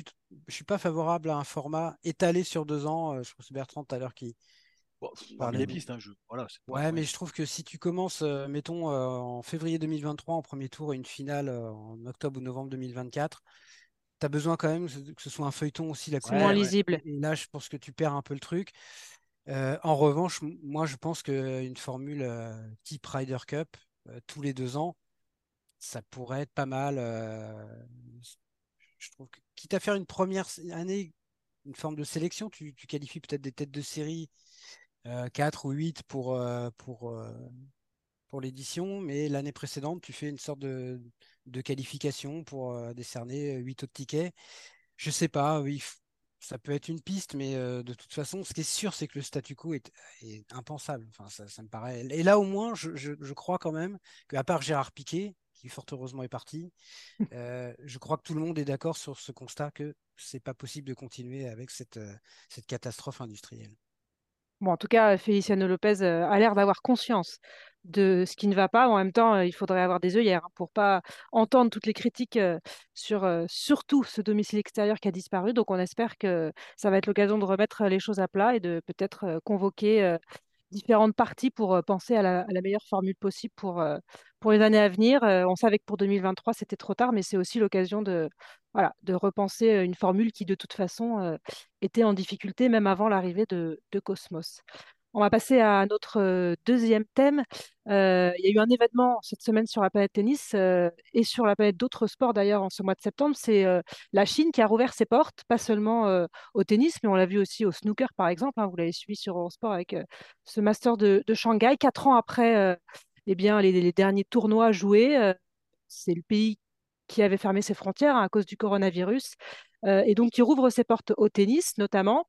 je suis pas favorable à un format étalé sur deux ans. Je trouve que c'est Bertrand tout à l'heure qui. Bon, parmi les pistes, hein, voilà, ouais, mais je trouve que si tu commences, mettons, en février 2023 en premier tour et une finale en octobre ou novembre 2024, tu as besoin quand même que ce soit un feuilleton aussi. La moins lisible. Et là, je pense que tu perds un peu le truc. Euh, en revanche, moi, je pense qu'une formule euh, type Ryder Cup, euh, tous les deux ans, ça pourrait être pas mal. je trouve que, quitte à faire une première année, une forme de sélection, tu, tu qualifies peut-être des têtes de série 4 ou 8 pour, pour, pour l'édition, mais l'année précédente, tu fais une sorte de, de qualification pour euh, décerner 8 autres tickets. Je sais pas, oui, ça peut être une piste, mais euh, de toute façon, ce qui est sûr, c'est que le statu quo est, impensable. Enfin, ça, me paraît. Et là, au moins, je, crois quand même qu'à part Gérard Piquet, qui fort heureusement est parti, euh, je crois que tout le monde est d'accord sur ce constat que c'est pas possible de continuer avec cette, cette catastrophe industrielle. Bon, en tout cas, Feliciano Lopez a l'air d'avoir conscience de ce qui ne va pas. En même temps, il faudrait avoir des œillères pour hein, pour pas entendre toutes les critiques sur surtout ce domicile extérieur qui a disparu. Donc, on espère que ça va être l'occasion de remettre les choses à plat et de peut-être convoquer différentes parties pour penser à la, meilleure formule possible pour, les années à venir. on savait que pour 2023, c'était trop tard, mais c'est aussi l'occasion de, de repenser une formule qui, de toute façon, était en difficulté même avant l'arrivée de, de Cosmos. On va passer à notre deuxième thème. Il y a eu un événement cette semaine sur la planète tennis et sur la planète d'autres sports d'ailleurs en ce mois de septembre. C'est la Chine qui a rouvert ses portes, pas seulement au tennis, mais on l'a vu aussi au snooker par exemple. Hein. vous l'avez suivi sur Eurosport avec ce Master de, Shanghai. Quatre ans après eh bien, les, derniers tournois joués, c'est le pays qui avait fermé ses frontières hein, à cause du coronavirus et donc qui rouvre ses portes au tennis notamment.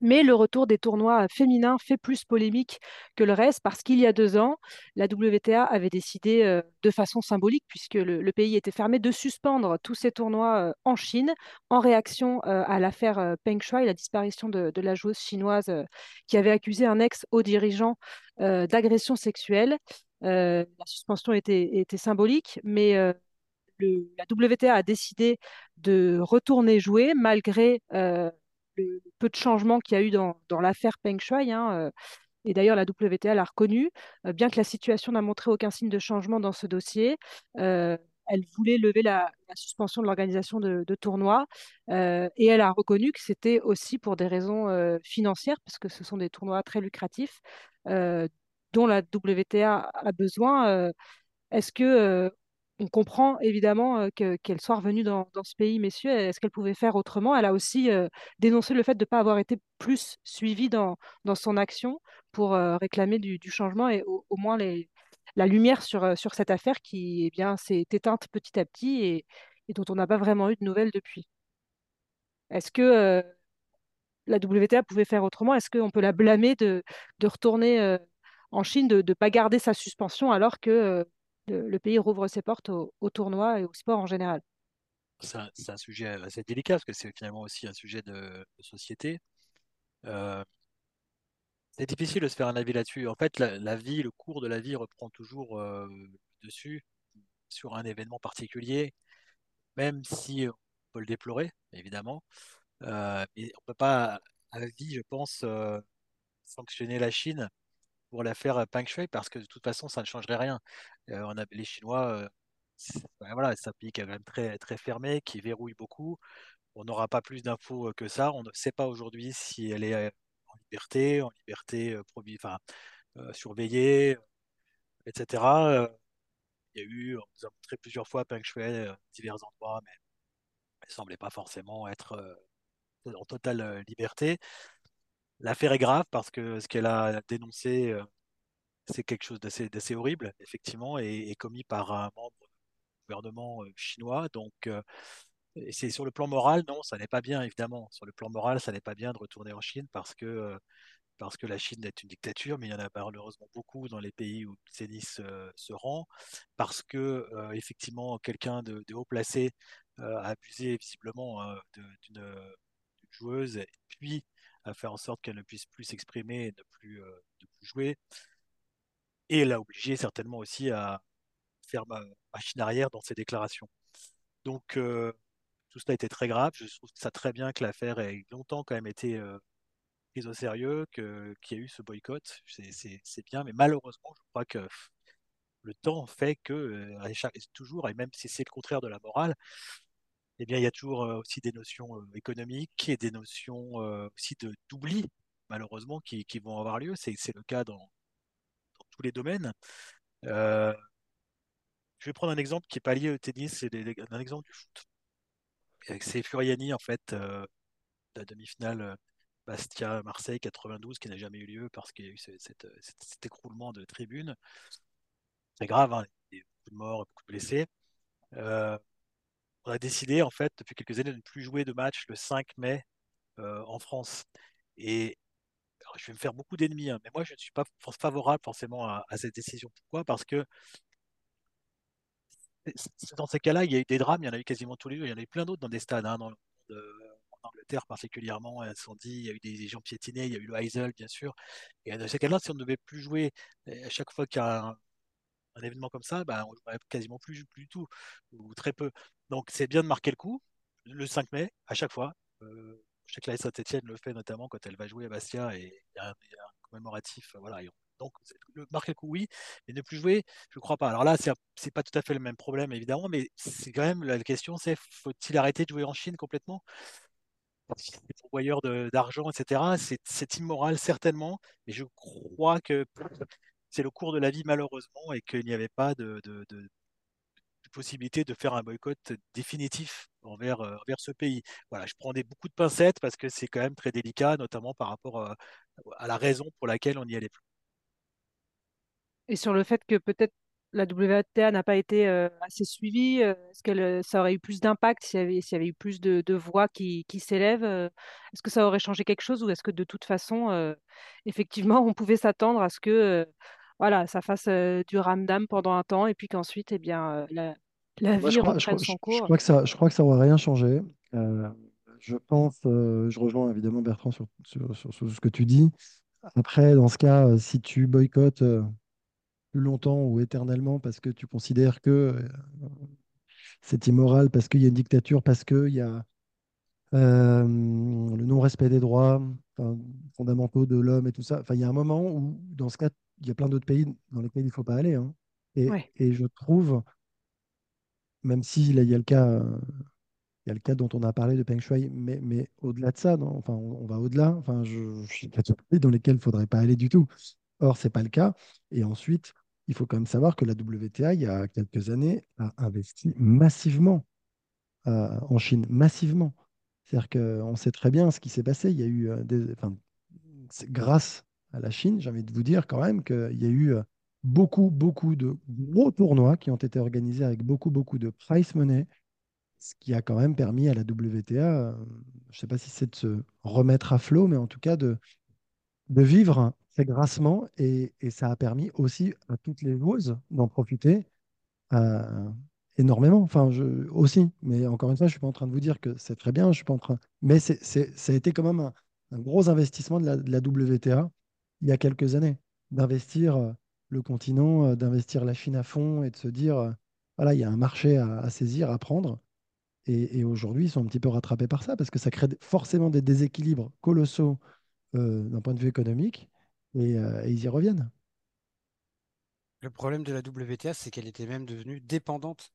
Mais le retour des tournois féminins fait plus polémique que le reste parce qu'il y a deux ans, la WTA avait décidé euh, de façon symbolique, puisque le, pays était fermé, de suspendre tous ces tournois euh, en Chine en réaction euh, à l'affaire Peng Shuai, la disparition de, la joueuse chinoise qui avait accusé un ex-haut dirigeant d'agression sexuelle. la suspension était symbolique, mais la WTA a décidé de retourner jouer malgré le peu de changements qu'il y a eu dans, l'affaire Peng Shuai. Hein, euh, et d'ailleurs, la WTA l'a reconnu, euh, bien que la situation n'a montré aucun signe de changement dans ce dossier. Euh, elle voulait lever la, suspension de l'organisation de, tournois et elle a reconnu que c'était aussi pour des raisons financières, parce que ce sont des tournois très lucratifs dont la WTA a besoin. Est-ce que on comprend évidemment qu'elle soit revenue dans, ce pays, messieurs. Est-ce qu'elle pouvait faire autrement? Elle a aussi dénoncé le fait de ne pas avoir été plus suivie dans, son action pour réclamer du, changement et au, moins la lumière sur, cette affaire qui eh s'est éteinte petit à petit et, dont on n'a pas vraiment eu de nouvelles depuis. Est-ce que la WTA pouvait faire autrement? Est-ce qu'on peut la blâmer de, retourner en Chine, de ne pas garder sa suspension alors que le, pays rouvre ses portes au, tournoi et au sport en général. C'est un, sujet assez délicat parce que c'est finalement aussi un sujet de, société. Euh, c'est difficile de se faire un avis là-dessus. En fait, la, vie, le cours de la vie reprend toujours euh, dessus sur un événement particulier, même si on peut le déplorer, évidemment. Euh, on ne peut pas, à vie, je pense, sanctionner la Chine pour l'affaire Peng Shui parce que de toute façon, ça ne changerait rien. Euh, on a, les Chinois, c'est ben voilà, un pays qui est quand même très, très fermé, qui verrouille beaucoup. On n'aura pas plus d'infos que ça. On ne sait pas aujourd'hui si elle est en liberté, en liberté surveillée, etc. Il y a eu, on nous a montré plusieurs fois Peng Shui divers endroits, mais elle ne semblait pas forcément être en totale liberté. L'affaire est grave parce que ce qu'elle a dénoncé, euh, c'est quelque chose d'assez horrible, effectivement, et, commis par un membre du gouvernement euh, chinois. Donc, euh, c'est sur le plan moral, non, ça n'est pas bien, évidemment. Sur le plan moral, ça n'est pas bien de retourner en Chine parce que, parce que la Chine est une dictature, mais il y en a malheureusement beaucoup dans les pays où le tennis se rend, parce que, effectivement, quelqu'un de, haut placé a abusé visiblement d'une joueuse, puis à faire en sorte qu'elle ne puisse plus s'exprimer et ne plus, euh, plus jouer. Et elle a obligé certainement aussi à faire machine arrière dans ses déclarations. Donc euh, tout cela était très grave. Je trouve ça très bien que l'affaire ait longtemps quand même été euh, prise au sérieux, qu'il y a eu ce boycott. C'est bien, mais malheureusement, je crois que le temps fait que, toujours, et même si c'est le contraire de la morale, eh bien, il y a toujours aussi des notions économiques et des notions aussi d'oubli, malheureusement, qui, vont avoir lieu. C'est le cas dans, tous les domaines. je vais prendre un exemple qui n'est pas lié au tennis, c'est un exemple du foot. C'est Furiani, en fait, la demi-finale Bastia-Marseille 92, qui n'a jamais eu lieu parce qu'il y a eu cet, écroulement de tribunes. C'est grave, hein, il y a beaucoup de morts, beaucoup de blessés on a décidé, en fait, depuis quelques années, de ne plus jouer de match le 5 mai euh, en France. Et je vais me faire beaucoup d'ennemis, hein, mais moi, je ne suis pas favorable forcément à, cette décision. Pourquoi? Parce que dans ces cas-là, il y a eu des drames, il y en a eu quasiment tous les jours, il y en a eu plein d'autres dans des stades, hein, dans en Angleterre particulièrement, dit, il y a eu des, gens piétinés, il y a eu le Heysel, bien sûr. Et dans ces cas-là, si on ne devait plus jouer à chaque fois qu'il y a un, un événement comme ça, bah, on ne quasiment plus, plus du tout, ou très peu. Donc c'est bien de marquer le coup, le 5 mai, à chaque fois. Euh, je sais que la Saint-Etienne le fait notamment quand elle va jouer à Bastia et il y, a un commémoratif. Voilà, donc, marquer le coup, oui, mais ne plus jouer, je ne crois pas. Alors là, ce n'est pas tout à fait le même problème, évidemment, mais c'est quand même la question, c'est faut-il arrêter de jouer en Chine complètement? Les pourvoyeurs d'argent, etc. C'est immoral, certainement, mais je crois que c'est le cours de la vie, malheureusement, et qu'il n'y avait pas de, possibilité de faire un boycott définitif envers, euh, envers ce pays. Voilà, je prends des, beaucoup de pincettes parce que c'est quand même très délicat, notamment par rapport à, euh, à la raison pour laquelle on n'y allait plus. Et sur le fait que peut-être la WTA n'a pas été euh, assez suivie, est-ce que ça aurait eu plus d'impact s'il y avait eu plus de, voix qui, qui s'élèvent Est-ce que ça aurait changé quelque chose ou est-ce que de toute façon, effectivement, on pouvait s'attendre à ce que voilà, ça fasse du ramdam pendant un temps et puis qu'ensuite, eh bien, la, la vie reprenne son cours je crois que ça, je crois que ça rien changé. je pense, je rejoins évidemment Bertrand sur, sur, sur, ce que tu dis. Après, dans ce cas, si tu boycottes plus longtemps ou éternellement parce que tu considères que c'est immoral, parce qu'il y a une dictature, parce qu'il y a le non-respect des droits fondamentaux de l'homme et tout ça. Enfin, il y a un moment où, dans ce cas, il y a plein d'autres pays dans lesquels il ne faut pas aller. Hein. Et, et, je trouve, même si là, il y a le cas, il y a le cas dont on a parlé de Peng Shui, mais, mais au-delà de ça, non, enfin, on, va au-delà. Enfin, je, je suis pays dans lesquels il ne faudrait pas aller du tout. Or, ce n'est pas le cas. Et ensuite, il faut quand même savoir que la WTA, il y a quelques années, a investi massivement euh, en Chine, massivement. C'est-à-dire qu'on sait très bien ce qui s'est passé. Il y a eu euh, des, enfin, grâce à la Chine, j'ai envie de vous dire quand même qu'il y a eu euh, beaucoup, beaucoup de gros tournois qui ont été organisés avec beaucoup, beaucoup de price money, ce qui a quand même permis à la WTA, je ne sais pas si c'est de se remettre à flot, mais en tout cas de, de vivre très grassement et, ça a permis aussi à toutes les joueuses d'en profiter euh, énormément. Enfin, je, aussi, mais encore une fois, je ne suis pas en train de vous dire que c'est très bien, je suis pas en train. Mais c'est, ça a été quand même un, gros investissement de la, WTA il y a quelques années, d'investir euh, le continent, euh, d'investir la Chine à fond et de se dire, voilà, il y a un marché à, saisir, à prendre. Et, aujourd'hui, ils sont un petit peu rattrapés par ça parce que ça crée forcément des déséquilibres colossaux d'un point de vue économique et, ils y reviennent. Le problème de la WTA, c'est qu'elle était même devenue dépendante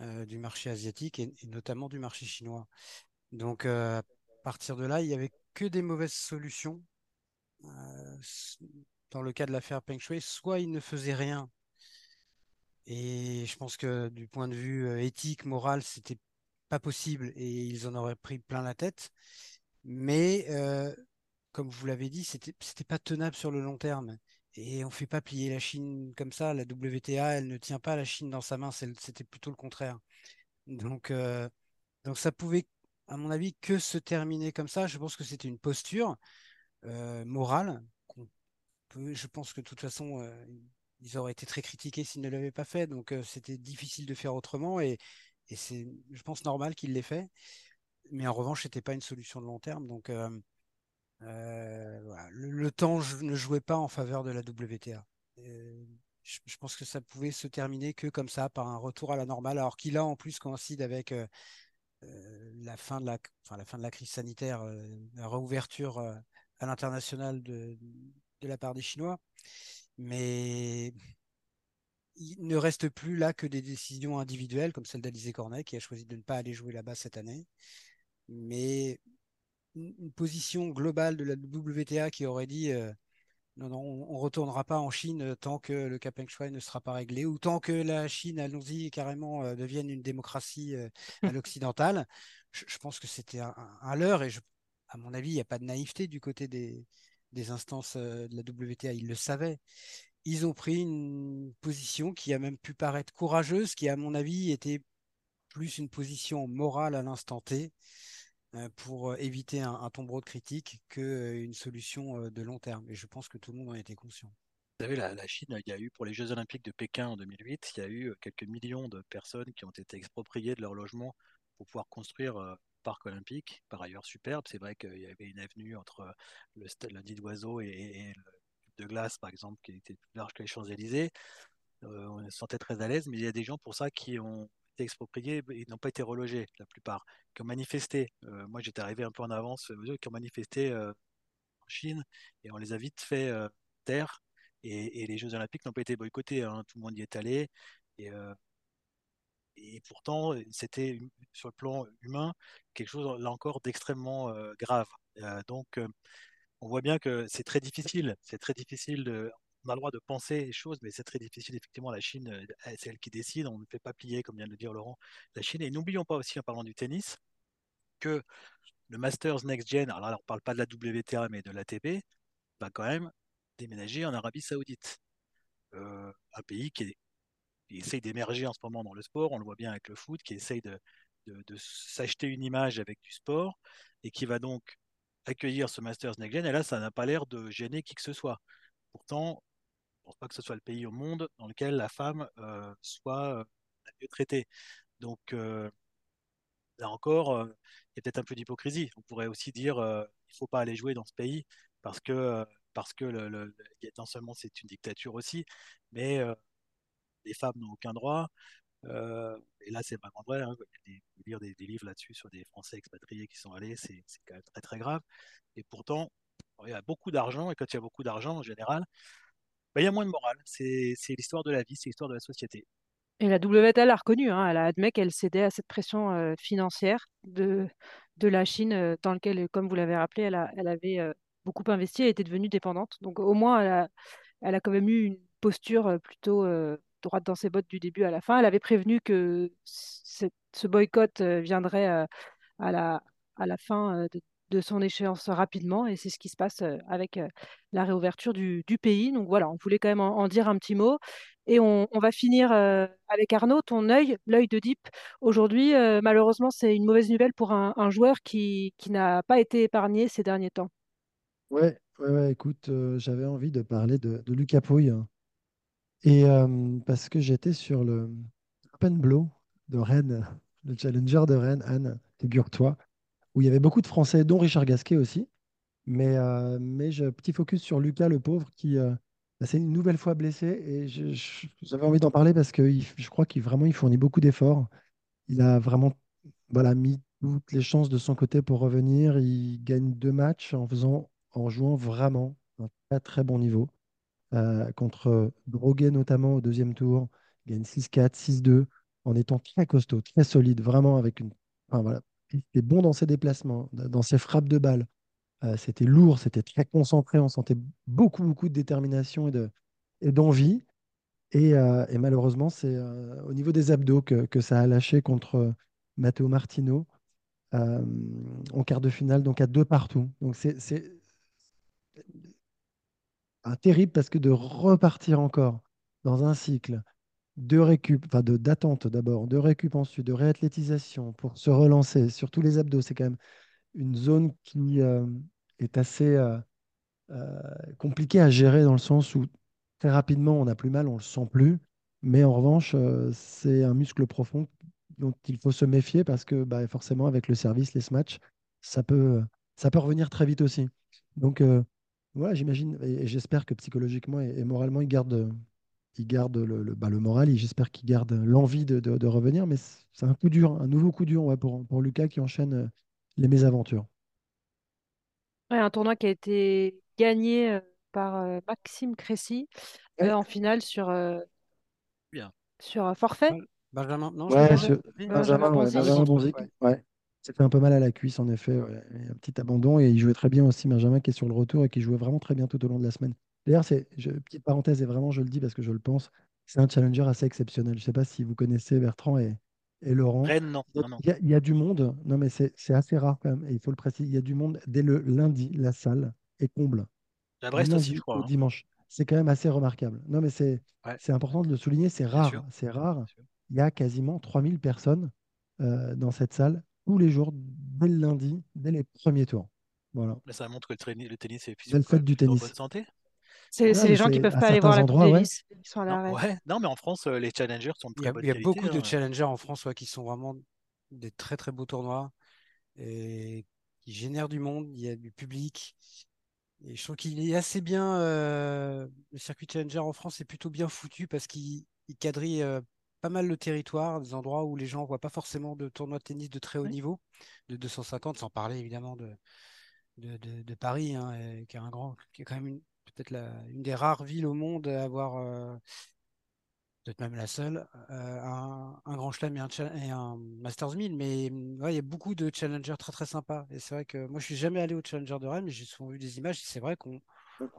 euh, du marché asiatique et, notamment du marché chinois. Donc, euh, à partir de là, il n'y avait que des mauvaises solutions. Euh, dans le cas de l'affaire Peng Shui, soit ils ne faisaient rien. Et je pense que du point de vue éthique, moral, c'était pas possible et ils en auraient pris plein la tête. Mais comme vous l'avez dit, c'était pas tenable sur le long terme. Et on fait pas plier la Chine comme ça. La WTA, elle ne tient pas la Chine dans sa main. C'était plutôt le contraire. Donc, euh, donc ça pouvait, à mon avis, que se terminer comme ça. Je pense que c'était une posture euh, morale. je pense que de toute façon, euh, ils auraient été très critiqués s'ils ne l'avaient pas fait. Donc c'était difficile de faire autrement. Et, c'est, je pense, normal qu'ils l'aient fait. Mais en revanche, ce n'était pas une solution de long terme. Donc euh, le, temps ne jouait pas en faveur de la WTA. Euh, je, pense que ça pouvait se terminer que comme ça, par un retour à la normale, alors qu'il a en plus coïncide avec euh, la, fin de la, la fin de la crise sanitaire, la réouverture à l'international de, de, la part des Chinois. Mais il ne reste plus là que des décisions individuelles, comme celle d'Alizé Cornet, qui a choisi de ne pas aller jouer là-bas cette année. Mais une position globale de la WTA qui aurait dit euh, non, non, on ne retournera pas en Chine euh, tant que le Cap Shui ne sera pas réglé ou tant que la Chine, allons-y, carrément euh, devienne une démocratie à l'occidentale. Je, pense que c'était un, un, leurre et à mon avis, il n'y a pas de naïveté du côté des, instances de la WTA. Ils le savaient. Ils ont pris une position qui a même pu paraître courageuse, qui à mon avis était plus une position morale à l'instant T. Euh, pour euh, éviter un, tombeau de critique qu'une euh, solution de long terme. Et je pense que tout le monde en était conscient. Vous savez, la, Chine, il y a eu pour les Jeux Olympiques de Pékin en 2008, il y a eu quelques millions de personnes qui ont été expropriées de leur logement pour pouvoir construire un parc olympique, par ailleurs superbe. C'est vrai qu'il y avait une avenue entre le stade Lundi d'Oiseau et, et, le de glace, par exemple, qui était plus large que les Champs-Élysées. on se sentait très à l'aise, mais il y a des gens pour ça qui ont expropriés et n'ont pas été relogés, la plupart, qui ont manifesté. Euh, moi, j'étais arrivé un peu en avance, euh, qui ont manifesté euh, Chine et on les a vite fait taire. Et, les Jeux Olympiques n'ont pas été boycottés. Hein. Tout le monde y est allé. Et, et pourtant, c'était sur le plan humain quelque chose, là encore, d'extrêmement grave. donc, on voit bien que c'est très difficile. C'est très difficile de. On a le droit de penser les choses, mais c'est très difficile. Effectivement, la Chine, c'est elle qui décide. On ne fait pas plier, comme vient de le dire Laurent, la Chine. Et n'oublions pas aussi, en parlant du tennis, que le Masters Next Gen, alors là, on ne parle pas de la WTA, mais de l'ATP, va quand même déménager en Arabie Saoudite. Euh, un pays qui, essaye d'émerger en ce moment dans le sport, on le voit bien avec le foot, qui essaye de, s'acheter une image avec du sport et qui va donc accueillir ce Masters Next. Et là, ça n'a pas l'air de gêner qui que ce soit. Pourtant, je ne pense pas que ce soit le pays au monde dans lequel la femme euh, soit euh, mieux traitée. Donc, là encore, il y a peut-être un peu d'hypocrisie. On pourrait aussi dire il ne faut pas aller jouer dans ce pays parce que parce que le, non seulement c'est une dictature aussi, mais euh, les femmes n'ont aucun droit. Euh, et là, c'est vraiment vrai. Hein, lire des, livres là-dessus sur des Français expatriés qui sont allés, c'est quand même très très grave. Et pourtant, il y a beaucoup d'argent, et quand il y a beaucoup d'argent, en général, bah, il y a moins de morale. C'est l'histoire de la vie, c'est l'histoire de la société. Et la WTL a reconnu, hein, elle a admis qu'elle cédait à cette pression euh, financière de, de la Chine, dans laquelle, comme vous l'avez rappelé, elle, avait beaucoup investi, elle était devenue dépendante. Donc au moins, elle a, quand même eu une posture euh, plutôt euh, droite dans ses bottes du début à la fin. Elle avait prévenu que ce boycott euh, viendrait à, la, à la fin de, son échéance rapidement, et c'est ce qui se passe avec la réouverture du, pays. Donc voilà, on voulait quand même en, dire un petit mot. Et on, va finir avec Arnaud, ton œil, l'œil de Deep. Aujourd'hui, malheureusement, c'est une mauvaise nouvelle pour un, joueur qui, qui n'a pas été épargné ces derniers temps. Ouais, ouais, ouais, écoute, euh, j'avais envie de parler de, de Lucas Pouille. Hein. Et euh, parce que j'étais sur le Open Blow de Rennes, le Challenger de Rennes, Anne, figure-toi, où il y avait beaucoup de Français, dont Richard Gasquet aussi. Mais, euh, mais je, petit focus sur Lucas, le pauvre, qui bah, s'est une nouvelle fois blessé. Et j'avais envie d'en parler parce que je crois qu'il il fournit beaucoup d'efforts. Il a vraiment voilà, mis toutes les chances de son côté pour revenir. Il gagne deux matchs en faisant en jouant vraiment un très très bon niveau. Euh, contre Droguet notamment au deuxième tour, il gagne 6-4, 6-2, en étant très costaud, très solide, vraiment avec une. Enfin, voilà. Il était bon dans ses déplacements, dans ses frappes de balles. Euh, c'était lourd, c'était très concentré, on sentait beaucoup, beaucoup de détermination et, de, et d'envie. Et, euh, et, malheureusement, c'est au niveau des abdos que, que, ça a lâché contre Matteo Martino en quart de finale, donc à deux partout. Donc c'est, terrible parce que de repartir encore dans un cycle de récup, enfin de d'attente d'abord, de récup ensuite, de réathlétisation pour se relancer sur tous les abdos, c'est quand même une zone qui euh, est assez euh, euh, compliquée à gérer dans le sens où très rapidement on n'a plus mal, on le sent plus, mais en revanche c'est un muscle profond dont il faut se méfier parce que bah, forcément avec le service, les smatchs, ça peut, ça peut revenir très vite aussi. Donc voilà, j'imagine, et, j'espère que psychologiquement et, moralement, il garde, il garde le, bah, le moral, et j'espère qu'il garde l'envie de, revenir. Mais c'est un coup dur, un nouveau coup dur pour, pour Lucas qui enchaîne euh, les mésaventures. Ouais, un tournoi qui a été gagné euh, par euh, Maxime Cressy en finale sur, Bien. sur forfait. Benjamin, non, ouais, Benjamin, Bonzic. Ouais. Ça fait un peu mal à la cuisse, en effet. Un petit abandon. Et il jouait très bien aussi, Benjamin, qui est sur le retour et qui jouait vraiment très bien tout au long de la semaine. D'ailleurs, c'est petite parenthèse, et vraiment, je le dis parce que je le pense, c'est un challenger assez exceptionnel. Je ne sais pas si vous connaissez Bertrand et, et Laurent. non. Il y, a, du monde. Non, mais c'est assez rare quand même. Et il faut le préciser. Il y a du monde dès le lundi. La salle est comble. La Brest aussi, je crois. Au hein. dimanche. C'est quand même assez remarquable. Non, mais c'est important de le souligner. C'est rare. C'est rare. Il y a quasiment 3000 personnes euh, dans cette salle tous les jours, dès le lundi, dès les premiers tours. Voilà. ça montre que le, tennis est le fait du tennis. en bonne santé. C'est les gens qui ne peuvent pas aller voir la Coupe Davis. Ils sont à non, ouais. non, mais en France, euh, les challengers sont de très Il y a, il y a beaucoup de hein. challengers en France qui sont vraiment des très très beaux tournois et qui génèrent du monde. Il y a du public. Et je trouve qu'il est assez bien. Euh, le circuit challenger en France est plutôt bien foutu parce qu'il quadrille euh, pas mal le territoire, des endroits où les gens ne voient pas forcément de tournois de tennis de très haut niveau, de 250, sans parler évidemment de, de, Paris, hein, qui est un grand, qui est quand même peut-être une des rares villes au monde à avoir peut-être même la seule, euh, un, grand chelem et un, et un Masters 1000. Mais il y a beaucoup de challengers très très sympas. Et c'est vrai que moi, je suis jamais allé au Challenger de Rennes, mais j'ai souvent vu des images. C'est vrai qu'on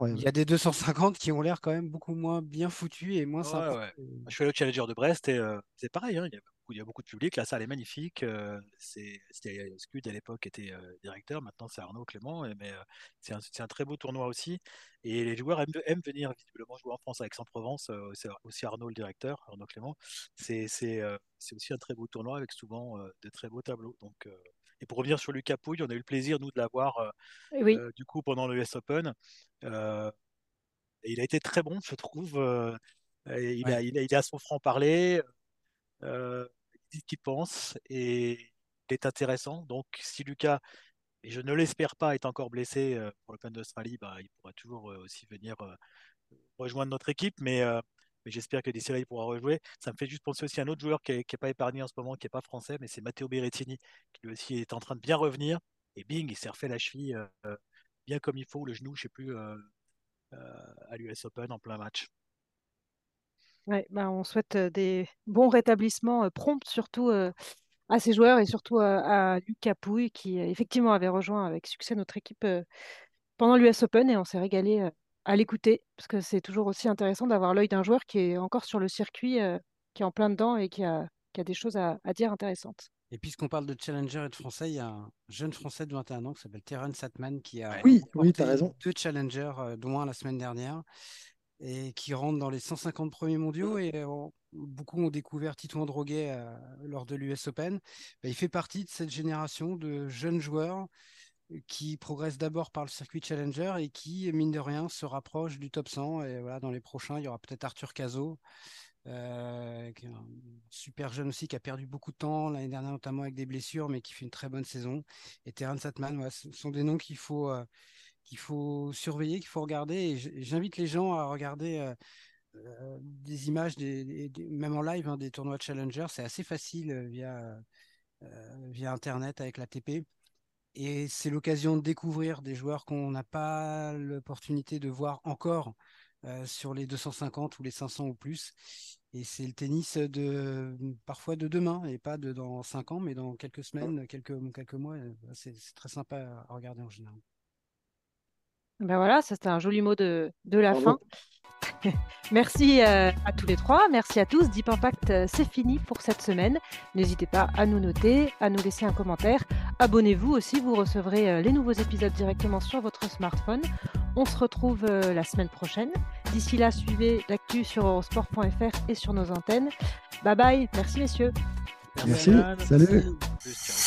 il y a des 250 qui ont l'air quand même beaucoup moins bien foutus et moins sympas. Je suis allé au Challenger de Brest et euh, c'est pareil. Hein, il, y a beaucoup, il, y a beaucoup, de public. La salle est magnifique. Euh, c'était Scud à l'époque était euh, directeur. Maintenant c'est Arnaud Clément. mais c'est un, un, très beau tournoi aussi. Et les joueurs aiment, venir visiblement jouer en France avec Aix-en-Provence. c'est aussi Arnaud le directeur, Arnaud Clément. C'est aussi un très beau tournoi avec souvent de très beaux tableaux. Donc et pour revenir sur Lucas Pouille, on a eu le plaisir, nous, de l'avoir euh, euh, du coup pendant le US Open. Euh, et il a été très bon, je trouve. il, a, il, a, il, a, son franc-parler. il dit ce qu'il pense et il est intéressant. Donc, si Lucas, et je ne l'espère pas, est encore blessé pour l'Open d'Australie, bah, il pourra toujours aussi venir rejoindre notre équipe. Mais mais j'espère que d'ici là, il pourra rejouer. Ça me fait juste penser aussi à un autre joueur qui n'est pas épargné en ce moment, qui n'est pas français, mais c'est Matteo Berrettini, qui lui aussi est en train de bien revenir. Et bing, il s'est refait la cheville euh, bien comme il faut, le genou, je ne sais plus, euh, euh, à l'US Open en plein match. Ouais, bah on souhaite des bons rétablissements prompts, surtout à ces joueurs et surtout à, Lucas Pouille, qui effectivement avait rejoint avec succès notre équipe pendant l'US Open et on s'est régalé à l'écouter, parce que c'est toujours aussi intéressant d'avoir l'œil d'un joueur qui est encore sur le circuit, euh, qui est en plein dedans et qui a, qui a des choses à, dire intéressantes. Et puisqu'on parle de challenger et de français, il y a un jeune français de 21 ans qui s'appelle Terence Satman qui a oui, oui, as raison. deux challengers, euh, dont un la semaine dernière, et qui rentre dans les 150 premiers mondiaux. Et euh, beaucoup ont découvert Tito Androguet lors de l'US Open. Bah, il fait partie de cette génération de jeunes joueurs qui progresse d'abord par le circuit Challenger et qui, mine de rien, se rapproche du top 100. Et voilà, dans les prochains, il y aura peut-être Arthur Cazot, euh, qui est un super jeune aussi, qui a perdu beaucoup de temps l'année dernière, notamment avec des blessures, mais qui fait une très bonne saison. Et Terence Satman, ce sont des noms qu'il faut, euh, qu'il faut surveiller, qu'il faut regarder. Et j'invite les gens à regarder. Euh, des images, même en live, hein, des tournois Challenger, c'est assez facile via, via Internet avec la TP. Et c'est l'occasion de découvrir des joueurs qu'on n'a pas l'opportunité de voir encore euh, sur les 250 ou les 500 ou plus. Et c'est le tennis de parfois de demain et pas de dans 5 ans, mais dans quelques semaines, quelques, quelques mois. Euh, c'est très sympa à regarder en général. Ben voilà, c'était un joli mot de, de la fin. Merci euh, à tous les trois, merci à tous. Deep Impact, euh, c'est fini pour cette semaine. N'hésitez pas à nous noter, à nous laisser un commentaire. Abonnez-vous aussi, vous recevrez euh, les nouveaux épisodes directement sur votre smartphone. On se retrouve la semaine prochaine. D'ici là, suivez l'actu sur eurosport.fr et sur nos antennes. Bye bye, merci messieurs. Merci, salut.